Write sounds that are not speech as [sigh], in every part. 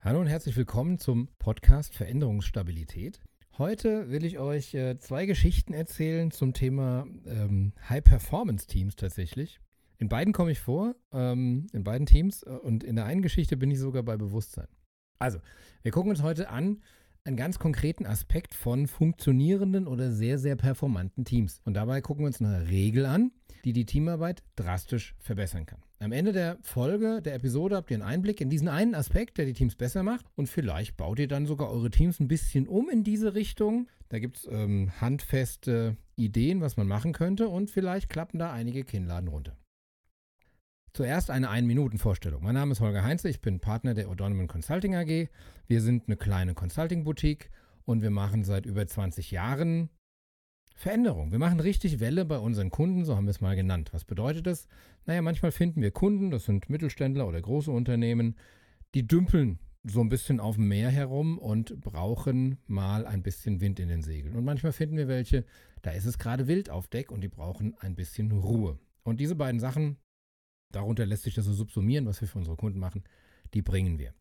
Hallo und herzlich willkommen zum Podcast Veränderungsstabilität. Heute will ich euch äh, zwei Geschichten erzählen zum Thema ähm, High-Performance-Teams tatsächlich. In beiden komme ich vor, ähm, in beiden Teams äh, und in der einen Geschichte bin ich sogar bei Bewusstsein. Also, wir gucken uns heute an einen ganz konkreten Aspekt von funktionierenden oder sehr, sehr performanten Teams. Und dabei gucken wir uns eine Regel an, die die Teamarbeit drastisch verbessern kann. Am Ende der Folge, der Episode, habt ihr einen Einblick in diesen einen Aspekt, der die Teams besser macht. Und vielleicht baut ihr dann sogar eure Teams ein bisschen um in diese Richtung. Da gibt es ähm, handfeste Ideen, was man machen könnte. Und vielleicht klappen da einige Kinnladen runter. Zuerst eine Ein-Minuten-Vorstellung. Mein Name ist Holger Heinze, ich bin Partner der O'Donovan Consulting AG. Wir sind eine kleine Consulting-Boutique und wir machen seit über 20 Jahren Veränderung. Wir machen richtig Welle bei unseren Kunden, so haben wir es mal genannt. Was bedeutet das? Naja, manchmal finden wir Kunden, das sind Mittelständler oder große Unternehmen, die dümpeln so ein bisschen auf dem Meer herum und brauchen mal ein bisschen Wind in den Segeln. Und manchmal finden wir welche, da ist es gerade wild auf Deck und die brauchen ein bisschen Ruhe. Und diese beiden Sachen, darunter lässt sich das so subsumieren, was wir für unsere Kunden machen, die bringen wir.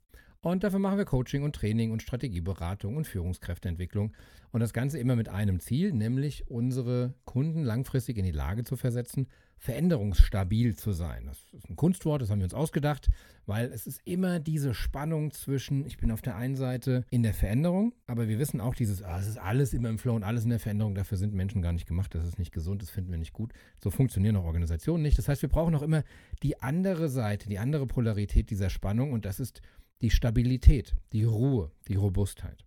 Und dafür machen wir Coaching und Training und Strategieberatung und Führungskräfteentwicklung. Und das Ganze immer mit einem Ziel, nämlich unsere Kunden langfristig in die Lage zu versetzen, veränderungsstabil zu sein. Das ist ein Kunstwort, das haben wir uns ausgedacht, weil es ist immer diese Spannung zwischen, ich bin auf der einen Seite in der Veränderung, aber wir wissen auch dieses, ah, es ist alles immer im Flow und alles in der Veränderung, dafür sind Menschen gar nicht gemacht, das ist nicht gesund, das finden wir nicht gut. So funktionieren auch Organisationen nicht. Das heißt, wir brauchen auch immer die andere Seite, die andere Polarität dieser Spannung und das ist die Stabilität, die Ruhe, die Robustheit.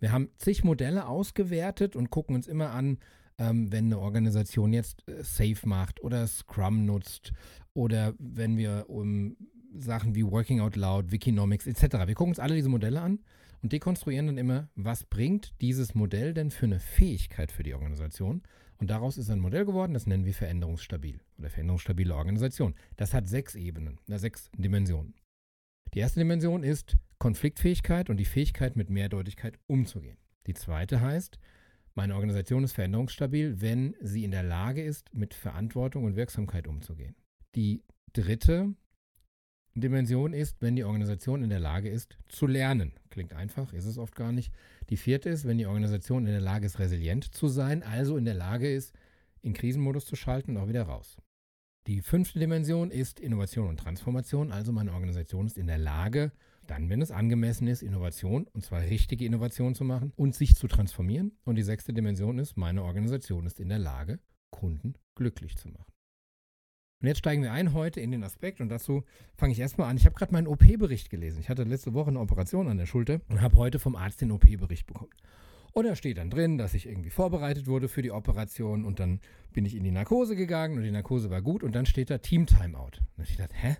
Wir haben zig Modelle ausgewertet und gucken uns immer an, ähm, wenn eine Organisation jetzt äh, Safe macht oder Scrum nutzt oder wenn wir um Sachen wie Working Out Loud, Wikinomics etc. Wir gucken uns alle diese Modelle an und dekonstruieren dann immer, was bringt dieses Modell denn für eine Fähigkeit für die Organisation. Und daraus ist ein Modell geworden, das nennen wir veränderungsstabil oder veränderungsstabile Organisation. Das hat sechs Ebenen, sechs Dimensionen. Die erste Dimension ist Konfliktfähigkeit und die Fähigkeit, mit Mehrdeutigkeit umzugehen. Die zweite heißt, meine Organisation ist veränderungsstabil, wenn sie in der Lage ist, mit Verantwortung und Wirksamkeit umzugehen. Die dritte Dimension ist, wenn die Organisation in der Lage ist, zu lernen. Klingt einfach, ist es oft gar nicht. Die vierte ist, wenn die Organisation in der Lage ist, resilient zu sein, also in der Lage ist, in Krisenmodus zu schalten und auch wieder raus. Die fünfte Dimension ist Innovation und Transformation. Also meine Organisation ist in der Lage, dann, wenn es angemessen ist, Innovation, und zwar richtige Innovation zu machen und sich zu transformieren. Und die sechste Dimension ist, meine Organisation ist in der Lage, Kunden glücklich zu machen. Und jetzt steigen wir ein heute in den Aspekt und dazu fange ich erstmal an. Ich habe gerade meinen OP-Bericht gelesen. Ich hatte letzte Woche eine Operation an der Schulter und habe heute vom Arzt den OP-Bericht bekommen. Und da steht dann drin, dass ich irgendwie vorbereitet wurde für die Operation und dann bin ich in die Narkose gegangen und die Narkose war gut und dann steht da Team Timeout. Und ich dachte, hä?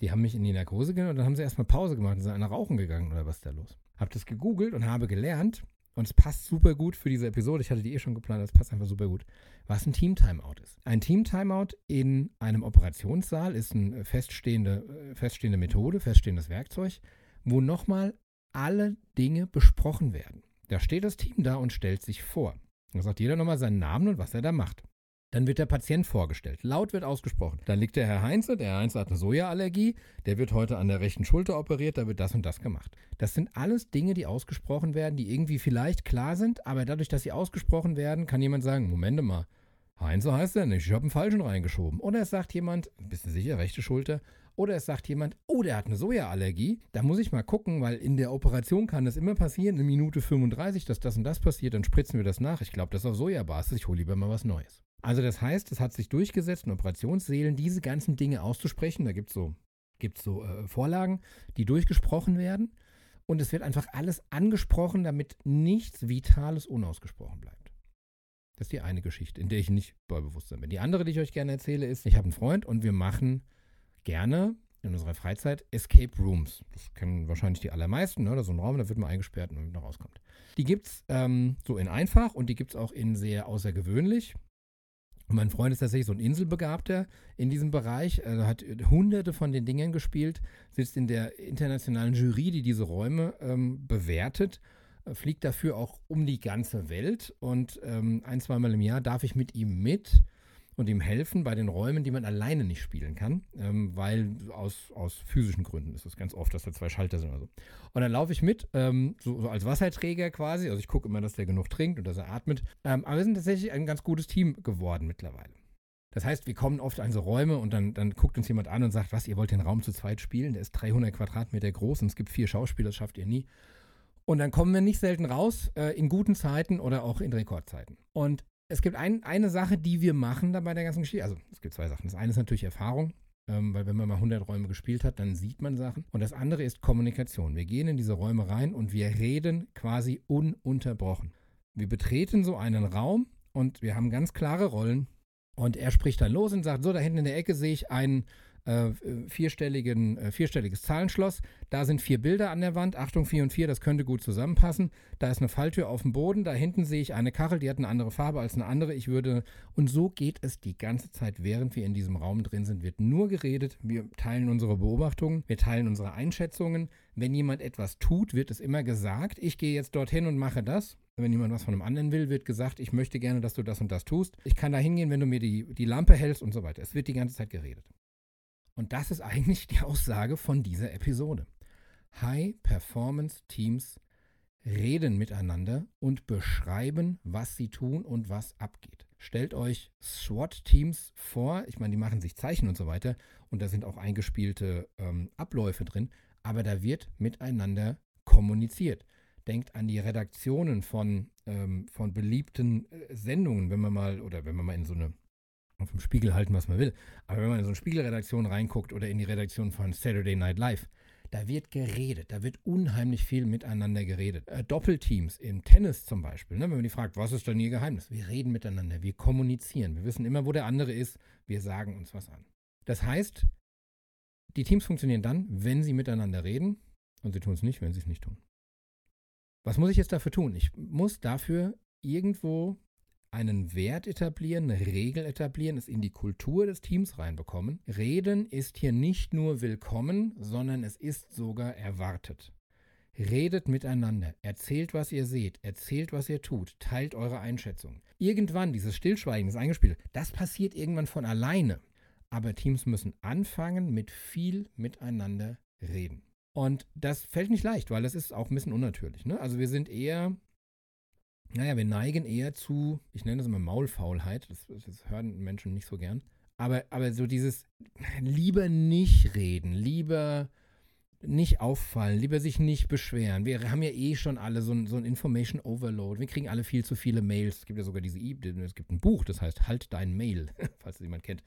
Die haben mich in die Narkose gegangen und dann haben sie erstmal Pause gemacht und sind einer rauchen gegangen oder was ist da los? Hab das gegoogelt und habe gelernt und es passt super gut für diese Episode. Ich hatte die eh schon geplant, es passt einfach super gut, was ein Team Timeout ist. Ein Team Timeout in einem Operationssaal ist eine feststehende, äh, feststehende Methode, feststehendes Werkzeug, wo nochmal alle Dinge besprochen werden. Da steht das Team da und stellt sich vor. Da sagt jeder nochmal seinen Namen und was er da macht. Dann wird der Patient vorgestellt. Laut wird ausgesprochen. Da liegt der Herr Heinze, der Herr Heinze hat eine Sojaallergie, der wird heute an der rechten Schulter operiert, da wird das und das gemacht. Das sind alles Dinge, die ausgesprochen werden, die irgendwie vielleicht klar sind, aber dadurch, dass sie ausgesprochen werden, kann jemand sagen, Moment mal, Heinze heißt er nicht, ich habe einen falschen reingeschoben. Oder es sagt jemand, bist du sicher, rechte Schulter? Oder es sagt jemand, oh, der hat eine Sojaallergie. Da muss ich mal gucken, weil in der Operation kann das immer passieren, in Minute 35, dass das und das passiert, dann spritzen wir das nach. Ich glaube, das ist auf Sojabasis, ich hole lieber mal was Neues. Also das heißt, es hat sich durchgesetzt, in Operationssälen diese ganzen Dinge auszusprechen. Da gibt es so, gibt's so äh, Vorlagen, die durchgesprochen werden. Und es wird einfach alles angesprochen, damit nichts Vitales unausgesprochen bleibt. Das ist die eine Geschichte, in der ich nicht bei Bewusstsein bin. Die andere, die ich euch gerne erzähle, ist, ich habe einen Freund und wir machen gerne in unserer Freizeit Escape Rooms. Das kennen wahrscheinlich die allermeisten, ne? Ist so ein Raum, da wird man eingesperrt und wieder rauskommt. Die gibt es ähm, so in einfach und die gibt es auch in sehr außergewöhnlich. Und mein Freund ist tatsächlich so ein Inselbegabter in diesem Bereich. Er hat hunderte von den Dingen gespielt, sitzt in der internationalen Jury, die diese Räume ähm, bewertet, fliegt dafür auch um die ganze Welt. Und ähm, ein, zweimal im Jahr darf ich mit ihm mit und ihm helfen bei den Räumen, die man alleine nicht spielen kann, ähm, weil aus, aus physischen Gründen ist es ganz oft, dass da zwei Schalter sind oder so. Und dann laufe ich mit, ähm, so, so, als Wasserträger quasi. Also ich gucke immer, dass der genug trinkt und dass er atmet. Ähm, aber wir sind tatsächlich ein ganz gutes Team geworden mittlerweile. Das heißt, wir kommen oft an so Räume und dann, dann guckt uns jemand an und sagt, was, ihr wollt den Raum zu zweit spielen? Der ist 300 Quadratmeter groß und es gibt vier Schauspieler, das schafft ihr nie. Und dann kommen wir nicht selten raus, äh, in guten Zeiten oder auch in Rekordzeiten. Und es gibt ein, eine Sache, die wir machen da bei der ganzen Geschichte. Also es gibt zwei Sachen. Das eine ist natürlich Erfahrung, ähm, weil wenn man mal 100 Räume gespielt hat, dann sieht man Sachen. Und das andere ist Kommunikation. Wir gehen in diese Räume rein und wir reden quasi ununterbrochen. Wir betreten so einen Raum und wir haben ganz klare Rollen. Und er spricht dann los und sagt, so, da hinten in der Ecke sehe ich einen äh, vierstelligen, äh, vierstelliges Zahlenschloss. Da sind vier Bilder an der Wand. Achtung, vier und vier, das könnte gut zusammenpassen. Da ist eine Falltür auf dem Boden. Da hinten sehe ich eine Kachel, die hat eine andere Farbe als eine andere. Ich würde. Und so geht es die ganze Zeit, während wir in diesem Raum drin sind. Wird nur geredet. Wir teilen unsere Beobachtungen, wir teilen unsere Einschätzungen. Wenn jemand etwas tut, wird es immer gesagt, ich gehe jetzt dorthin und mache das. Wenn jemand was von einem anderen will, wird gesagt, ich möchte gerne, dass du das und das tust. Ich kann da hingehen, wenn du mir die, die Lampe hältst und so weiter. Es wird die ganze Zeit geredet. Und das ist eigentlich die Aussage von dieser Episode. High-Performance-Teams reden miteinander und beschreiben, was sie tun und was abgeht. Stellt euch SWAT-Teams vor, ich meine, die machen sich Zeichen und so weiter und da sind auch eingespielte ähm, Abläufe drin, aber da wird miteinander kommuniziert. Denkt an die Redaktionen von, ähm, von beliebten äh, Sendungen, wenn man mal, oder wenn man mal in so eine auf dem Spiegel halten, was man will. Aber wenn man in so eine Spiegelredaktion reinguckt oder in die Redaktion von Saturday Night Live, da wird geredet, da wird unheimlich viel miteinander geredet. Äh, Doppelteams im Tennis zum Beispiel, ne? wenn man die fragt, was ist denn ihr Geheimnis? Wir reden miteinander, wir kommunizieren, wir wissen immer, wo der andere ist, wir sagen uns was an. Das heißt, die Teams funktionieren dann, wenn sie miteinander reden und sie tun es nicht, wenn sie es nicht tun. Was muss ich jetzt dafür tun? Ich muss dafür irgendwo einen Wert etablieren, eine Regel etablieren, es in die Kultur des Teams reinbekommen. Reden ist hier nicht nur willkommen, sondern es ist sogar erwartet. Redet miteinander, erzählt, was ihr seht, erzählt, was ihr tut, teilt eure Einschätzung. Irgendwann, dieses Stillschweigen, das Eingespielt, das passiert irgendwann von alleine. Aber Teams müssen anfangen, mit viel miteinander reden. Und das fällt nicht leicht, weil das ist auch ein bisschen unnatürlich. Ne? Also wir sind eher naja, wir neigen eher zu, ich nenne das immer Maulfaulheit, das, das hören Menschen nicht so gern. Aber, aber so dieses lieber nicht reden, lieber nicht auffallen, lieber sich nicht beschweren. Wir haben ja eh schon alle so ein, so ein Information Overload. Wir kriegen alle viel zu viele Mails. Es gibt ja sogar diese e es gibt ein Buch, das heißt Halt dein Mail, [laughs] falls es jemand kennt,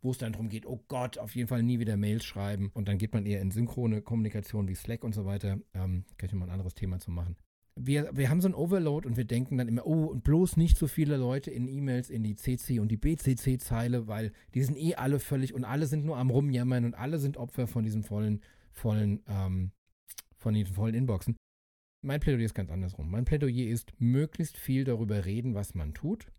wo es dann darum geht, oh Gott, auf jeden Fall nie wieder Mails schreiben. Und dann geht man eher in synchrone Kommunikation wie Slack und so weiter. Ähm, kann ich mal ein anderes Thema zu machen wir, wir haben so ein Overload und wir denken dann immer, oh, und bloß nicht so viele Leute in E-Mails in die CC und die BCC-Zeile, weil die sind eh alle völlig und alle sind nur am Rumjammern und alle sind Opfer von diesen vollen, vollen, ähm, von diesen vollen Inboxen. Mein Plädoyer ist ganz andersrum. Mein Plädoyer ist, möglichst viel darüber reden, was man tut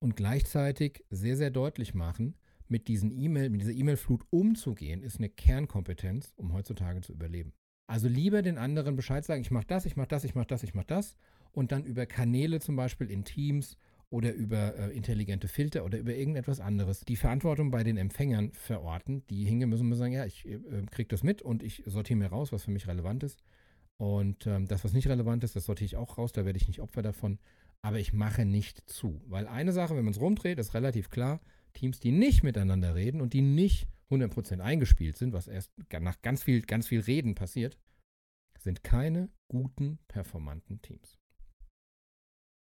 und gleichzeitig sehr, sehr deutlich machen, mit diesen E-Mail, mit dieser E-Mail-Flut umzugehen, ist eine Kernkompetenz, um heutzutage zu überleben. Also lieber den anderen Bescheid sagen, ich mache das, ich mache das, ich mache das, ich mache das und dann über Kanäle zum Beispiel in Teams oder über äh, intelligente Filter oder über irgendetwas anderes die Verantwortung bei den Empfängern verorten. Die hingehen müssen wir sagen, ja, ich äh, kriege das mit und ich sortiere mir raus, was für mich relevant ist. Und ähm, das, was nicht relevant ist, das sortiere ich auch raus, da werde ich nicht Opfer davon. Aber ich mache nicht zu. Weil eine Sache, wenn man es rumdreht, ist relativ klar, Teams, die nicht miteinander reden und die nicht 100% eingespielt sind, was erst nach ganz viel, ganz viel Reden passiert, sind keine guten, performanten Teams.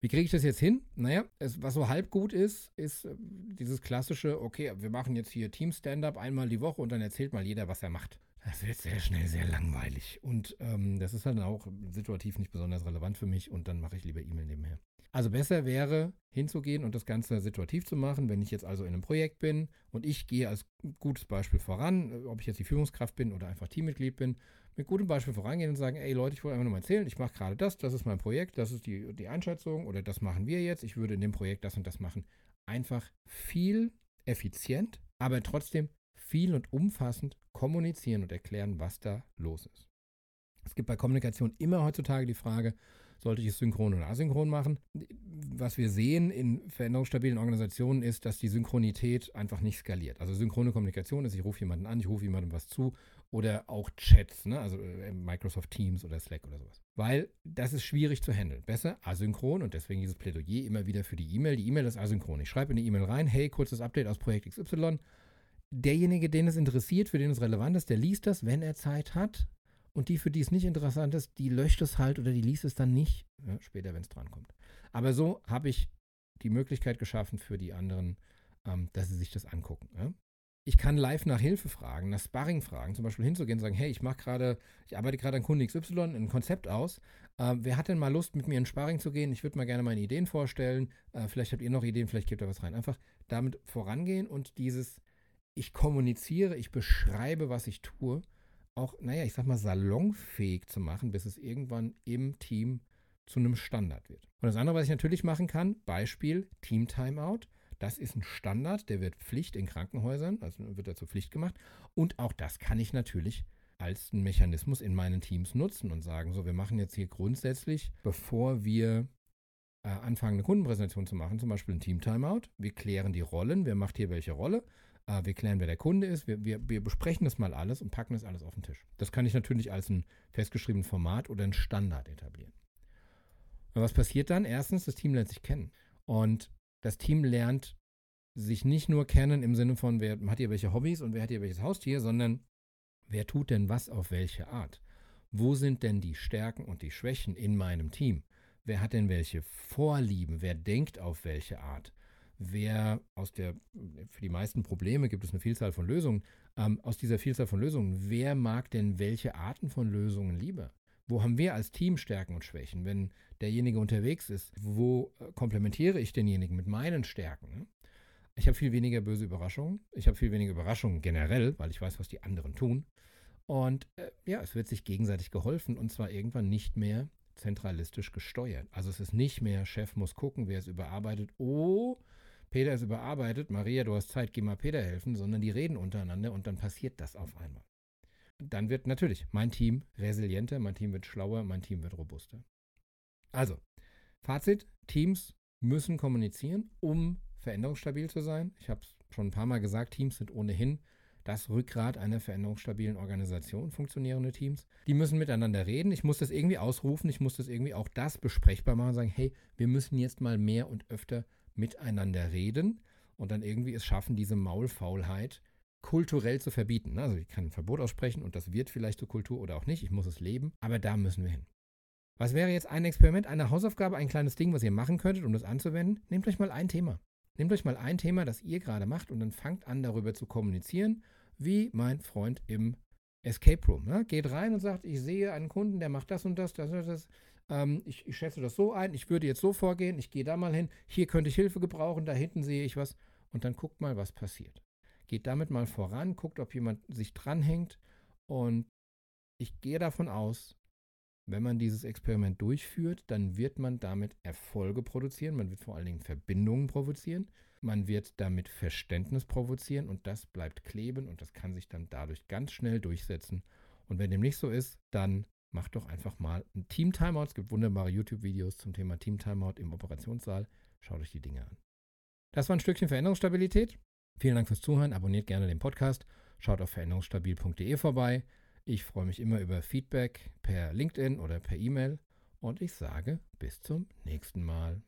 Wie kriege ich das jetzt hin? Naja, es, was so halb gut ist, ist äh, dieses klassische, okay, wir machen jetzt hier Team-Stand-up einmal die Woche und dann erzählt mal jeder, was er macht. Das wird sehr schnell sehr langweilig. Und ähm, das ist halt auch situativ nicht besonders relevant für mich und dann mache ich lieber E-Mail nebenher. Also besser wäre, hinzugehen und das Ganze situativ zu machen, wenn ich jetzt also in einem Projekt bin und ich gehe als gutes Beispiel voran, ob ich jetzt die Führungskraft bin oder einfach Teammitglied bin, mit gutem Beispiel vorangehen und sagen, ey Leute, ich wollte einfach nur mal erzählen, ich mache gerade das, das ist mein Projekt, das ist die, die Einschätzung oder das machen wir jetzt, ich würde in dem Projekt das und das machen. Einfach viel effizient, aber trotzdem viel und umfassend kommunizieren und erklären, was da los ist. Es gibt bei Kommunikation immer heutzutage die Frage, sollte ich es synchron oder asynchron machen? Was wir sehen in veränderungsstabilen Organisationen ist, dass die Synchronität einfach nicht skaliert. Also synchrone Kommunikation ist, ich rufe jemanden an, ich rufe jemandem was zu oder auch Chats, ne? also äh, Microsoft Teams oder Slack oder sowas. Weil das ist schwierig zu handeln. Besser asynchron und deswegen dieses Plädoyer immer wieder für die E-Mail. Die E-Mail ist asynchron. Ich schreibe in die E-Mail rein, hey, kurzes Update aus Projekt XY. Derjenige, den es interessiert, für den es relevant ist, der liest das, wenn er Zeit hat. Und die, für die es nicht interessant ist, die löscht es halt oder die liest es dann nicht, ja, später, wenn es drankommt. Aber so habe ich die Möglichkeit geschaffen für die anderen, ähm, dass sie sich das angucken. Ja. Ich kann live nach Hilfe fragen, nach Sparring fragen, zum Beispiel hinzugehen und sagen, hey, ich mache gerade, ich arbeite gerade an Kunde XY ein Konzept aus. Äh, wer hat denn mal Lust, mit mir in Sparring zu gehen? Ich würde mal gerne meine Ideen vorstellen. Äh, vielleicht habt ihr noch Ideen, vielleicht gebt ihr was rein. Einfach damit vorangehen und dieses, ich kommuniziere, ich beschreibe, was ich tue auch, naja, ich sag mal, salonfähig zu machen, bis es irgendwann im Team zu einem Standard wird. Und das andere, was ich natürlich machen kann, Beispiel Team Timeout. Das ist ein Standard, der wird Pflicht in Krankenhäusern, also wird dazu Pflicht gemacht. Und auch das kann ich natürlich als einen Mechanismus in meinen Teams nutzen und sagen, so, wir machen jetzt hier grundsätzlich, bevor wir äh, anfangen, eine Kundenpräsentation zu machen, zum Beispiel ein Team Timeout. Wir klären die Rollen, wer macht hier welche Rolle. Äh, wir klären, wer der Kunde ist. Wir, wir, wir besprechen das mal alles und packen das alles auf den Tisch. Das kann ich natürlich als ein festgeschriebenes Format oder ein Standard etablieren. Und was passiert dann? Erstens, das Team lernt sich kennen. Und das Team lernt sich nicht nur kennen im Sinne von, wer hat hier welche Hobbys und wer hat hier welches Haustier, sondern wer tut denn was auf welche Art? Wo sind denn die Stärken und die Schwächen in meinem Team? Wer hat denn welche Vorlieben? Wer denkt auf welche Art? Wer aus der, für die meisten Probleme gibt es eine Vielzahl von Lösungen, ähm, aus dieser Vielzahl von Lösungen, wer mag denn welche Arten von Lösungen lieber? Wo haben wir als Team Stärken und Schwächen? Wenn derjenige unterwegs ist, wo äh, komplementiere ich denjenigen mit meinen Stärken? Ich habe viel weniger böse Überraschungen. Ich habe viel weniger Überraschungen generell, weil ich weiß, was die anderen tun. Und äh, ja, es wird sich gegenseitig geholfen und zwar irgendwann nicht mehr zentralistisch gesteuert. Also es ist nicht mehr, Chef muss gucken, wer es überarbeitet. Oh, Peter ist überarbeitet, Maria, du hast Zeit, geh mal Peter helfen, sondern die reden untereinander und dann passiert das auf einmal. Dann wird natürlich mein Team resilienter, mein Team wird schlauer, mein Team wird robuster. Also, Fazit, Teams müssen kommunizieren, um veränderungsstabil zu sein. Ich habe es schon ein paar Mal gesagt, Teams sind ohnehin das Rückgrat einer veränderungsstabilen Organisation, funktionierende Teams. Die müssen miteinander reden. Ich muss das irgendwie ausrufen. Ich muss das irgendwie auch das besprechbar machen. Sagen, hey, wir müssen jetzt mal mehr und öfter miteinander reden und dann irgendwie es schaffen, diese Maulfaulheit kulturell zu verbieten. Also ich kann ein Verbot aussprechen und das wird vielleicht zur Kultur oder auch nicht. Ich muss es leben, aber da müssen wir hin. Was wäre jetzt ein Experiment, eine Hausaufgabe, ein kleines Ding, was ihr machen könntet, um das anzuwenden? Nehmt euch mal ein Thema. Nehmt euch mal ein Thema, das ihr gerade macht und dann fangt an, darüber zu kommunizieren, wie mein Freund im Escape Room. Ne? Geht rein und sagt, ich sehe einen Kunden, der macht das und das, das und das ähm, ich, ich schätze das so ein, ich würde jetzt so vorgehen, ich gehe da mal hin, hier könnte ich Hilfe gebrauchen, da hinten sehe ich was und dann guckt mal, was passiert. Geht damit mal voran, guckt, ob jemand sich dranhängt und ich gehe davon aus, wenn man dieses Experiment durchführt, dann wird man damit Erfolge produzieren, man wird vor allen Dingen Verbindungen provozieren, man wird damit Verständnis provozieren und das bleibt kleben und das kann sich dann dadurch ganz schnell durchsetzen. Und wenn dem nicht so ist, dann macht doch einfach mal ein Team Timeout. Es gibt wunderbare YouTube-Videos zum Thema Team Timeout im Operationssaal. Schaut euch die Dinge an. Das war ein Stückchen Veränderungsstabilität. Vielen Dank fürs Zuhören. Abonniert gerne den Podcast. Schaut auf veränderungsstabil.de vorbei. Ich freue mich immer über Feedback per LinkedIn oder per E-Mail. Und ich sage bis zum nächsten Mal.